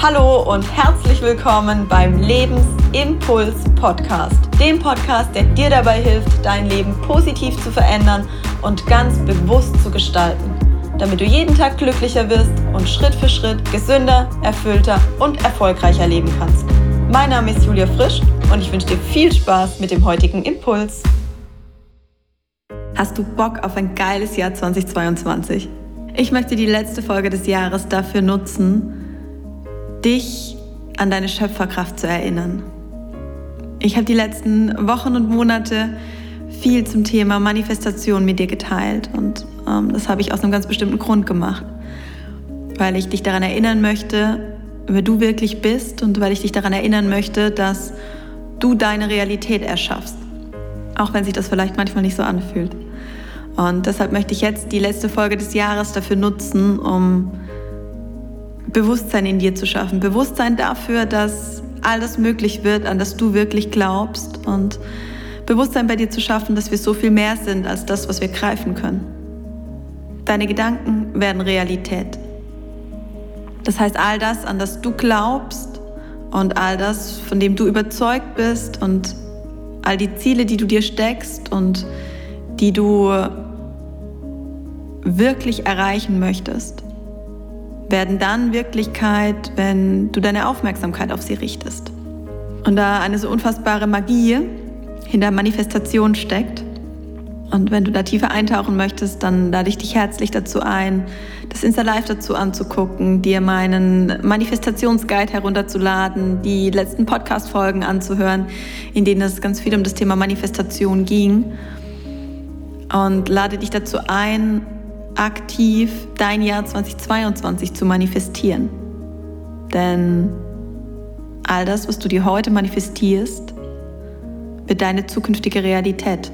Hallo und herzlich willkommen beim Lebensimpuls Podcast, dem Podcast, der dir dabei hilft, dein Leben positiv zu verändern und ganz bewusst zu gestalten, damit du jeden Tag glücklicher wirst und Schritt für Schritt gesünder, erfüllter und erfolgreicher leben kannst. Mein Name ist Julia Frisch und ich wünsche dir viel Spaß mit dem heutigen Impuls. Hast du Bock auf ein geiles Jahr 2022? Ich möchte die letzte Folge des Jahres dafür nutzen, dich an deine Schöpferkraft zu erinnern. Ich habe die letzten Wochen und Monate viel zum Thema Manifestation mit dir geteilt und ähm, das habe ich aus einem ganz bestimmten Grund gemacht, weil ich dich daran erinnern möchte, wer du wirklich bist und weil ich dich daran erinnern möchte, dass du deine Realität erschaffst, auch wenn sich das vielleicht manchmal nicht so anfühlt. Und deshalb möchte ich jetzt die letzte Folge des Jahres dafür nutzen, um Bewusstsein in dir zu schaffen. Bewusstsein dafür, dass alles möglich wird, an das du wirklich glaubst. Und Bewusstsein bei dir zu schaffen, dass wir so viel mehr sind als das, was wir greifen können. Deine Gedanken werden Realität. Das heißt, all das, an das du glaubst und all das, von dem du überzeugt bist und all die Ziele, die du dir steckst und die du wirklich erreichen möchtest, werden dann Wirklichkeit, wenn du deine Aufmerksamkeit auf sie richtest. Und da eine so unfassbare Magie hinter Manifestation steckt, und wenn du da tiefer eintauchen möchtest, dann lade ich dich herzlich dazu ein, das Insta Live dazu anzugucken, dir meinen Manifestationsguide herunterzuladen, die letzten Podcast-Folgen anzuhören, in denen es ganz viel um das Thema Manifestation ging. Und lade dich dazu ein, aktiv dein Jahr 2022 zu manifestieren. Denn all das, was du dir heute manifestierst, wird deine zukünftige Realität.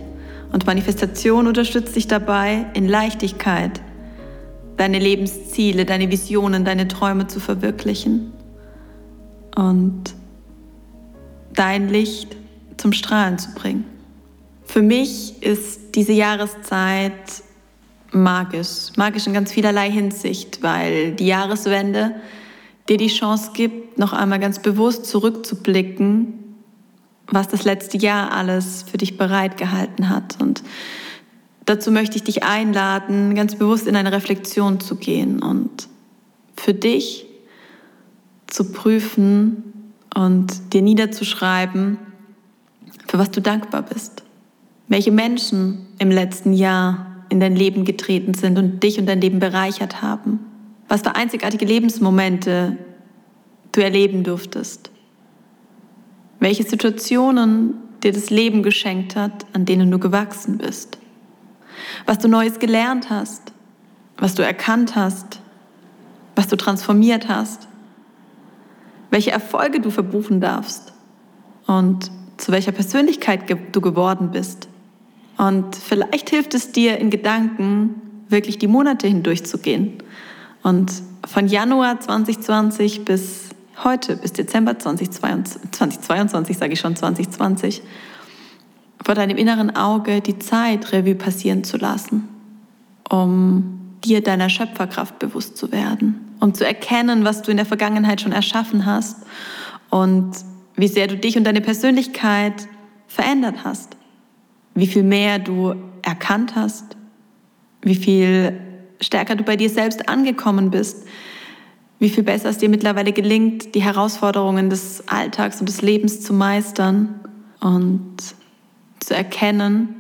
Und Manifestation unterstützt dich dabei, in Leichtigkeit deine Lebensziele, deine Visionen, deine Träume zu verwirklichen und dein Licht zum Strahlen zu bringen. Für mich ist diese Jahreszeit magisch. Magisch in ganz vielerlei Hinsicht, weil die Jahreswende dir die Chance gibt, noch einmal ganz bewusst zurückzublicken, was das letzte Jahr alles für dich bereitgehalten hat. Und dazu möchte ich dich einladen, ganz bewusst in eine Reflexion zu gehen und für dich zu prüfen und dir niederzuschreiben, für was du dankbar bist. Welche Menschen im letzten Jahr in dein Leben getreten sind und dich und dein Leben bereichert haben. Was für einzigartige Lebensmomente du erleben durftest. Welche Situationen dir das Leben geschenkt hat, an denen du gewachsen bist. Was du Neues gelernt hast, was du erkannt hast, was du transformiert hast. Welche Erfolge du verbuchen darfst und zu welcher Persönlichkeit du geworden bist. Und vielleicht hilft es dir in Gedanken, wirklich die Monate hindurchzugehen. Und von Januar 2020 bis heute, bis Dezember 2022, 2022 sage ich schon 2020, vor deinem inneren Auge die Zeit Revue passieren zu lassen, um dir deiner Schöpferkraft bewusst zu werden, um zu erkennen, was du in der Vergangenheit schon erschaffen hast und wie sehr du dich und deine Persönlichkeit verändert hast wie viel mehr du erkannt hast, wie viel stärker du bei dir selbst angekommen bist, wie viel besser es dir mittlerweile gelingt, die Herausforderungen des Alltags und des Lebens zu meistern und zu erkennen,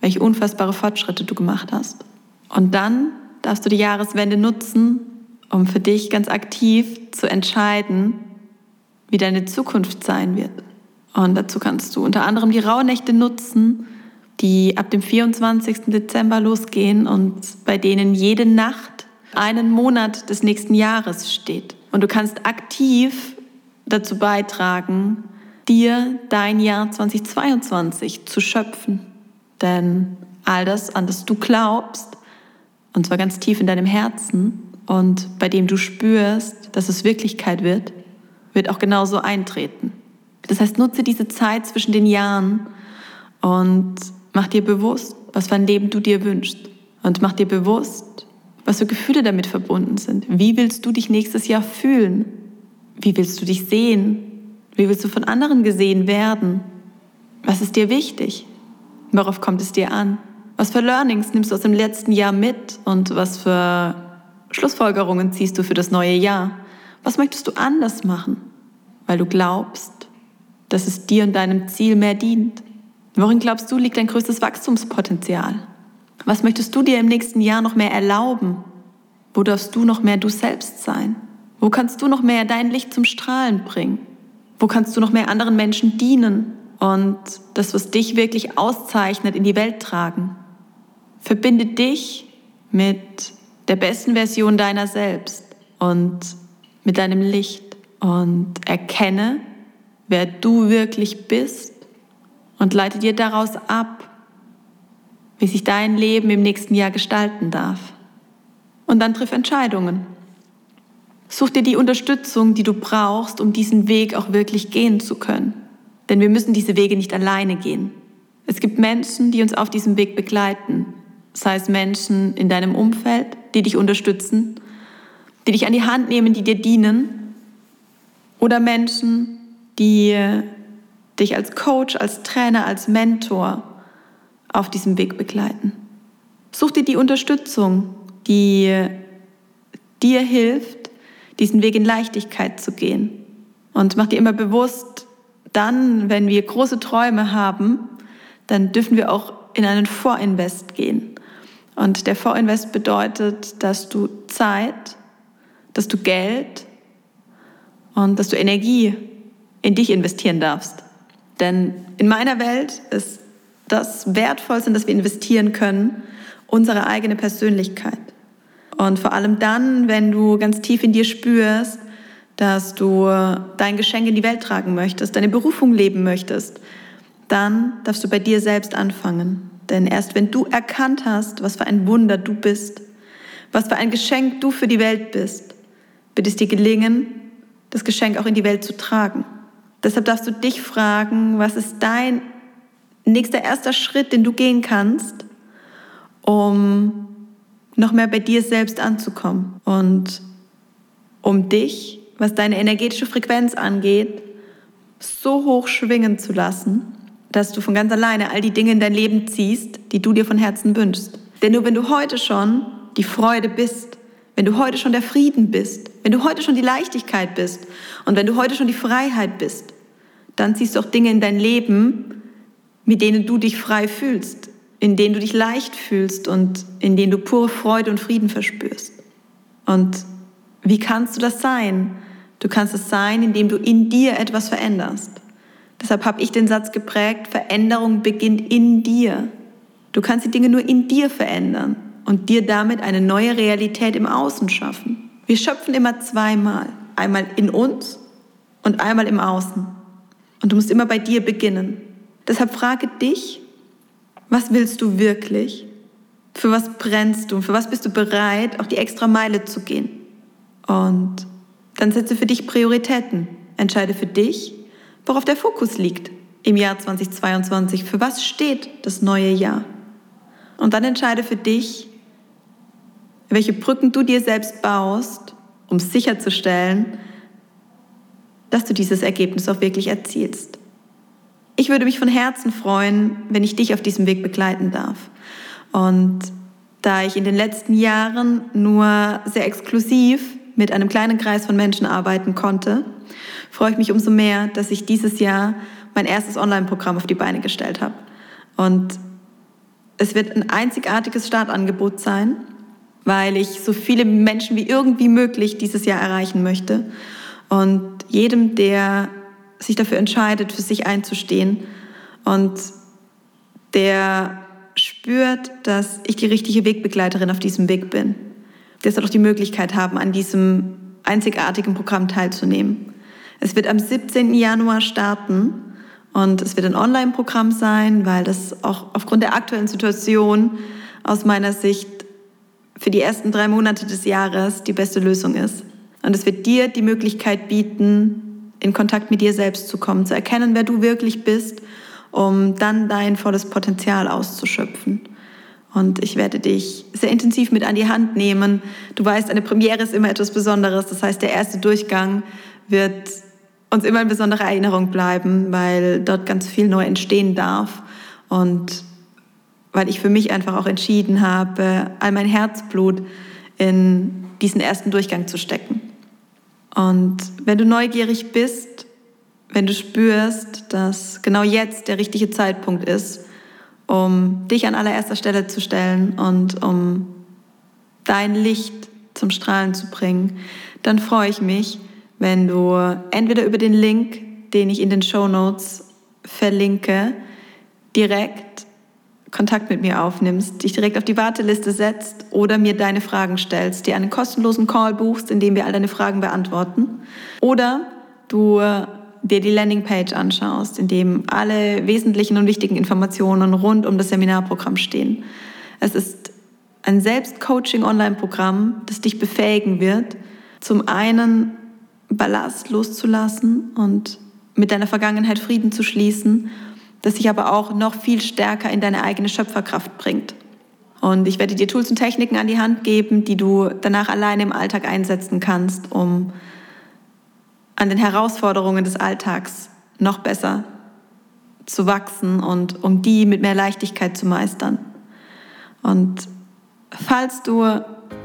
welche unfassbare Fortschritte du gemacht hast. Und dann darfst du die Jahreswende nutzen, um für dich ganz aktiv zu entscheiden, wie deine Zukunft sein wird. Und dazu kannst du unter anderem die Rauhnächte nutzen, die ab dem 24. Dezember losgehen und bei denen jede Nacht einen Monat des nächsten Jahres steht. Und du kannst aktiv dazu beitragen, dir dein Jahr 2022 zu schöpfen. Denn all das, an das du glaubst, und zwar ganz tief in deinem Herzen und bei dem du spürst, dass es Wirklichkeit wird, wird auch genauso eintreten. Das heißt, nutze diese Zeit zwischen den Jahren und mach dir bewusst, was für ein Leben du dir wünschst. Und mach dir bewusst, was für Gefühle damit verbunden sind. Wie willst du dich nächstes Jahr fühlen? Wie willst du dich sehen? Wie willst du von anderen gesehen werden? Was ist dir wichtig? Worauf kommt es dir an? Was für Learnings nimmst du aus dem letzten Jahr mit und was für Schlussfolgerungen ziehst du für das neue Jahr? Was möchtest du anders machen, weil du glaubst, dass es dir und deinem Ziel mehr dient? Worin glaubst du liegt dein größtes Wachstumspotenzial? Was möchtest du dir im nächsten Jahr noch mehr erlauben? Wo darfst du noch mehr du selbst sein? Wo kannst du noch mehr dein Licht zum Strahlen bringen? Wo kannst du noch mehr anderen Menschen dienen und das, was dich wirklich auszeichnet, in die Welt tragen? Verbinde dich mit der besten Version deiner selbst und mit deinem Licht und erkenne, wer du wirklich bist und leite dir daraus ab, wie sich dein Leben im nächsten Jahr gestalten darf. Und dann triff Entscheidungen. Such dir die Unterstützung, die du brauchst, um diesen Weg auch wirklich gehen zu können. Denn wir müssen diese Wege nicht alleine gehen. Es gibt Menschen, die uns auf diesem Weg begleiten, sei es Menschen in deinem Umfeld, die dich unterstützen, die dich an die Hand nehmen, die dir dienen, oder Menschen, die dich als Coach, als Trainer, als Mentor auf diesem Weg begleiten. Such dir die Unterstützung, die dir hilft, diesen Weg in Leichtigkeit zu gehen. Und mach dir immer bewusst, dann, wenn wir große Träume haben, dann dürfen wir auch in einen Vorinvest gehen. Und der Vorinvest bedeutet, dass du Zeit, dass du Geld und dass du Energie in dich investieren darfst. Denn in meiner Welt ist das Wertvollste, das wir investieren können, unsere eigene Persönlichkeit. Und vor allem dann, wenn du ganz tief in dir spürst, dass du dein Geschenk in die Welt tragen möchtest, deine Berufung leben möchtest, dann darfst du bei dir selbst anfangen. Denn erst wenn du erkannt hast, was für ein Wunder du bist, was für ein Geschenk du für die Welt bist, wird es dir gelingen, das Geschenk auch in die Welt zu tragen. Deshalb darfst du dich fragen, was ist dein nächster erster Schritt, den du gehen kannst, um noch mehr bei dir selbst anzukommen und um dich, was deine energetische Frequenz angeht, so hoch schwingen zu lassen, dass du von ganz alleine all die Dinge in dein Leben ziehst, die du dir von Herzen wünschst. Denn nur wenn du heute schon die Freude bist, wenn du heute schon der Frieden bist, wenn du heute schon die Leichtigkeit bist und wenn du heute schon die Freiheit bist, dann ziehst du auch Dinge in dein Leben, mit denen du dich frei fühlst, in denen du dich leicht fühlst und in denen du pure Freude und Frieden verspürst. Und wie kannst du das sein? Du kannst es sein, indem du in dir etwas veränderst. Deshalb habe ich den Satz geprägt, Veränderung beginnt in dir. Du kannst die Dinge nur in dir verändern und dir damit eine neue Realität im Außen schaffen. Wir schöpfen immer zweimal. Einmal in uns und einmal im Außen. Und du musst immer bei dir beginnen. Deshalb frage dich, was willst du wirklich? Für was brennst du? Für was bist du bereit, auch die extra Meile zu gehen? Und dann setze für dich Prioritäten. Entscheide für dich, worauf der Fokus liegt im Jahr 2022. Für was steht das neue Jahr? Und dann entscheide für dich, welche Brücken du dir selbst baust, um sicherzustellen, dass du dieses Ergebnis auch wirklich erzielst. Ich würde mich von Herzen freuen, wenn ich dich auf diesem Weg begleiten darf. Und da ich in den letzten Jahren nur sehr exklusiv mit einem kleinen Kreis von Menschen arbeiten konnte, freue ich mich umso mehr, dass ich dieses Jahr mein erstes Online-Programm auf die Beine gestellt habe. Und es wird ein einzigartiges Startangebot sein, weil ich so viele Menschen wie irgendwie möglich dieses Jahr erreichen möchte. Und jedem, der sich dafür entscheidet, für sich einzustehen und der spürt, dass ich die richtige Wegbegleiterin auf diesem Weg bin, der soll auch die Möglichkeit haben, an diesem einzigartigen Programm teilzunehmen. Es wird am 17. Januar starten und es wird ein Online-Programm sein, weil das auch aufgrund der aktuellen Situation aus meiner Sicht für die ersten drei Monate des Jahres die beste Lösung ist. Und es wird dir die Möglichkeit bieten, in Kontakt mit dir selbst zu kommen, zu erkennen, wer du wirklich bist, um dann dein volles Potenzial auszuschöpfen. Und ich werde dich sehr intensiv mit an die Hand nehmen. Du weißt, eine Premiere ist immer etwas Besonderes. Das heißt, der erste Durchgang wird uns immer in besonderer Erinnerung bleiben, weil dort ganz viel neu entstehen darf und weil ich für mich einfach auch entschieden habe, all mein Herzblut in diesen ersten Durchgang zu stecken. Und wenn du neugierig bist, wenn du spürst, dass genau jetzt der richtige Zeitpunkt ist, um dich an allererster Stelle zu stellen und um dein Licht zum Strahlen zu bringen, dann freue ich mich, wenn du entweder über den Link, den ich in den Show Notes verlinke, direkt Kontakt mit mir aufnimmst, dich direkt auf die Warteliste setzt oder mir deine Fragen stellst, dir einen kostenlosen Call buchst, in dem wir all deine Fragen beantworten. Oder du dir die Landingpage anschaust, in dem alle wesentlichen und wichtigen Informationen rund um das Seminarprogramm stehen. Es ist ein Selbstcoaching-Online-Programm, das dich befähigen wird, zum einen Ballast loszulassen und mit deiner Vergangenheit Frieden zu schließen, das dich aber auch noch viel stärker in deine eigene Schöpferkraft bringt. Und ich werde dir Tools und Techniken an die Hand geben, die du danach alleine im Alltag einsetzen kannst, um an den Herausforderungen des Alltags noch besser zu wachsen und um die mit mehr Leichtigkeit zu meistern. Und falls du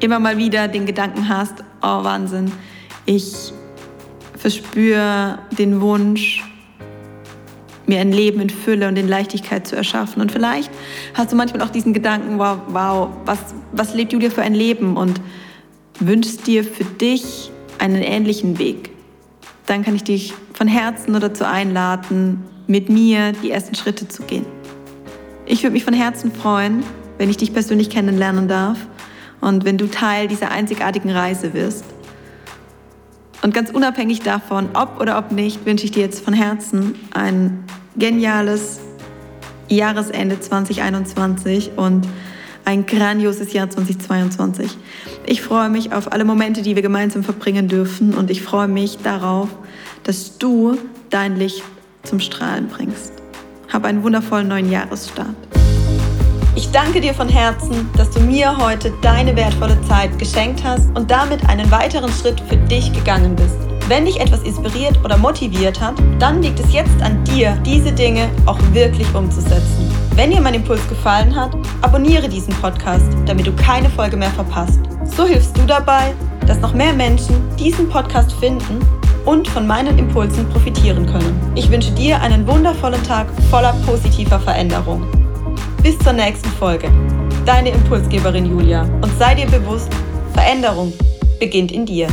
immer mal wieder den Gedanken hast, oh Wahnsinn, ich verspüre den Wunsch, mir ein Leben in Fülle und in Leichtigkeit zu erschaffen. Und vielleicht hast du manchmal auch diesen Gedanken, wow, wow was, was lebt Julia für ein Leben und wünschst dir für dich einen ähnlichen Weg. Dann kann ich dich von Herzen dazu einladen, mit mir die ersten Schritte zu gehen. Ich würde mich von Herzen freuen, wenn ich dich persönlich kennenlernen darf und wenn du Teil dieser einzigartigen Reise wirst. Und ganz unabhängig davon, ob oder ob nicht, wünsche ich dir jetzt von Herzen ein geniales Jahresende 2021 und ein grandioses Jahr 2022. Ich freue mich auf alle Momente, die wir gemeinsam verbringen dürfen und ich freue mich darauf, dass du dein Licht zum Strahlen bringst. Hab einen wundervollen neuen Jahresstart. Ich danke dir von Herzen, dass du mir heute deine wertvolle Zeit geschenkt hast und damit einen weiteren Schritt für dich gegangen bist. Wenn dich etwas inspiriert oder motiviert hat, dann liegt es jetzt an dir, diese Dinge auch wirklich umzusetzen. Wenn dir mein Impuls gefallen hat, abonniere diesen Podcast, damit du keine Folge mehr verpasst. So hilfst du dabei, dass noch mehr Menschen diesen Podcast finden und von meinen Impulsen profitieren können. Ich wünsche dir einen wundervollen Tag voller positiver Veränderung. Bis zur nächsten Folge. Deine Impulsgeberin Julia. Und sei dir bewusst, Veränderung beginnt in dir.